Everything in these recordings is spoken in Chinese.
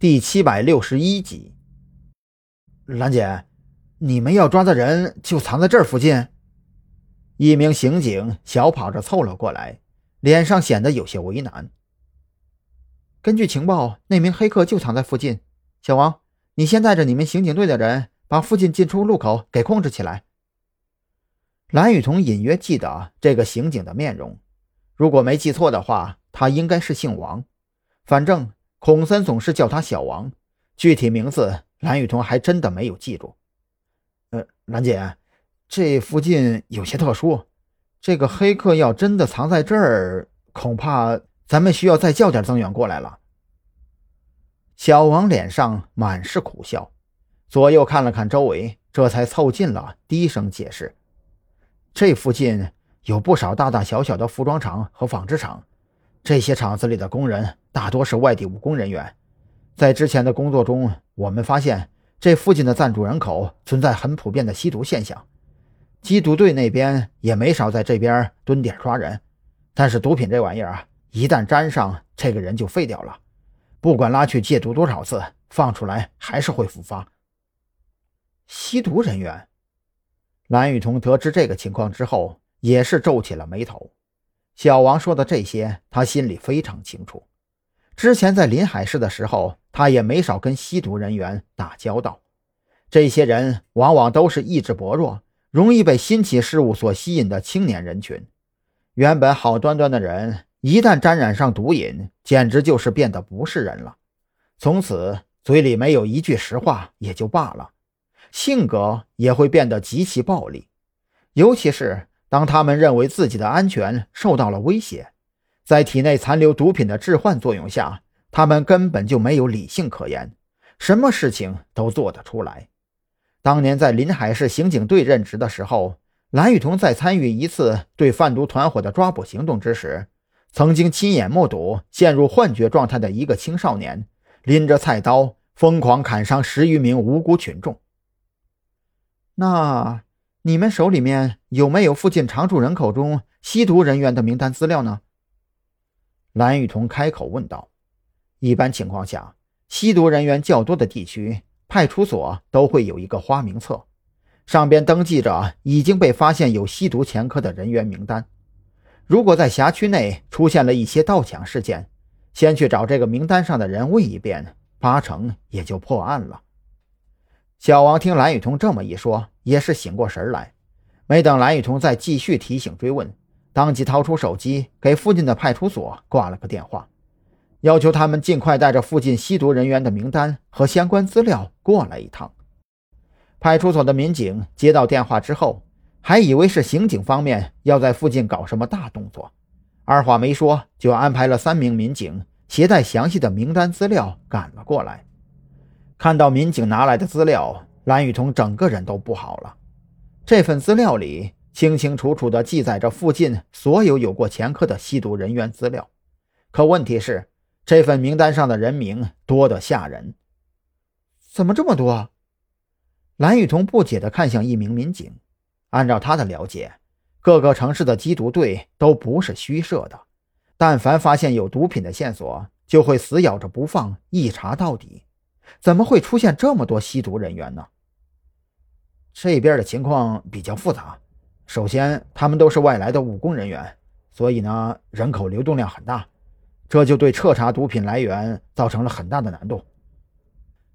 第七百六十一集，兰姐，你们要抓的人就藏在这儿附近。一名刑警小跑着凑了过来，脸上显得有些为难。根据情报，那名黑客就藏在附近。小王，你先带着你们刑警队的人，把附近进出路口给控制起来。蓝雨桐隐约记得这个刑警的面容，如果没记错的话，他应该是姓王，反正。孔森总是叫他小王，具体名字蓝雨桐还真的没有记住。呃，兰姐，这附近有些特殊，这个黑客要真的藏在这儿，恐怕咱们需要再叫点增援过来了。小王脸上满是苦笑，左右看了看周围，这才凑近了，低声解释：“这附近有不少大大小小的服装厂和纺织厂。”这些厂子里的工人大多是外地务工人员，在之前的工作中，我们发现这附近的暂住人口存在很普遍的吸毒现象。缉毒队那边也没少在这边蹲点抓人，但是毒品这玩意儿啊，一旦沾上，这个人就废掉了，不管拉去戒毒多少次，放出来还是会复发。吸毒人员，蓝雨桐得知这个情况之后，也是皱起了眉头。小王说的这些，他心里非常清楚。之前在临海市的时候，他也没少跟吸毒人员打交道。这些人往往都是意志薄弱、容易被新奇事物所吸引的青年人群。原本好端端的人，一旦沾染上毒瘾，简直就是变得不是人了。从此，嘴里没有一句实话也就罢了，性格也会变得极其暴力，尤其是。当他们认为自己的安全受到了威胁，在体内残留毒品的致幻作用下，他们根本就没有理性可言，什么事情都做得出来。当年在临海市刑警队任职的时候，蓝雨桐在参与一次对贩毒团伙的抓捕行动之时，曾经亲眼目睹陷入幻觉状态的一个青少年拎着菜刀疯狂砍伤十余名无辜群众。那。你们手里面有没有附近常住人口中吸毒人员的名单资料呢？蓝雨桐开口问道。一般情况下，吸毒人员较多的地区，派出所都会有一个花名册，上边登记着已经被发现有吸毒前科的人员名单。如果在辖区内出现了一些盗抢事件，先去找这个名单上的人问一遍，八成也就破案了。小王听蓝雨桐这么一说，也是醒过神来。没等蓝雨桐再继续提醒追问，当即掏出手机给附近的派出所挂了个电话，要求他们尽快带着附近吸毒人员的名单和相关资料过来一趟。派出所的民警接到电话之后，还以为是刑警方面要在附近搞什么大动作，二话没说就安排了三名民警携带详细的名单资料赶了过来。看到民警拿来的资料，蓝雨桐整个人都不好了。这份资料里清清楚楚地记载着附近所有有过前科的吸毒人员资料，可问题是，这份名单上的人名多得吓人。怎么这么多？蓝雨桐不解地看向一名民警。按照他的了解，各个城市的缉毒队都不是虚设的，但凡发现有毒品的线索，就会死咬着不放，一查到底。怎么会出现这么多吸毒人员呢？这边的情况比较复杂。首先，他们都是外来的务工人员，所以呢，人口流动量很大，这就对彻查毒品来源造成了很大的难度。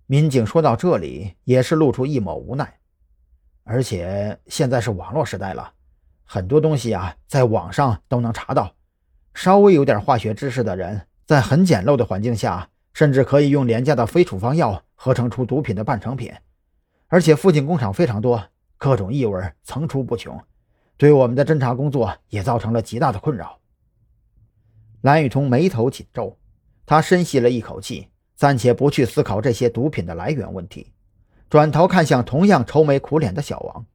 民警说到这里，也是露出一抹无奈。而且现在是网络时代了，很多东西啊，在网上都能查到。稍微有点化学知识的人，在很简陋的环境下。甚至可以用廉价的非处方药合成出毒品的半成品，而且附近工厂非常多，各种异味层出不穷，对我们的侦查工作也造成了极大的困扰。蓝雨桐眉头紧皱，他深吸了一口气，暂且不去思考这些毒品的来源问题，转头看向同样愁眉苦脸的小王。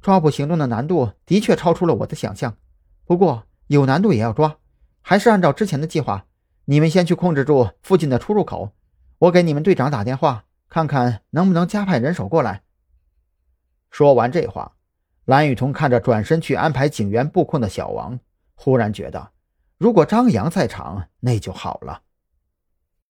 抓捕行动的难度的确超出了我的想象，不过有难度也要抓，还是按照之前的计划。你们先去控制住附近的出入口，我给你们队长打电话，看看能不能加派人手过来。说完这话，蓝雨桐看着转身去安排警员布控的小王，忽然觉得，如果张扬在场，那就好了。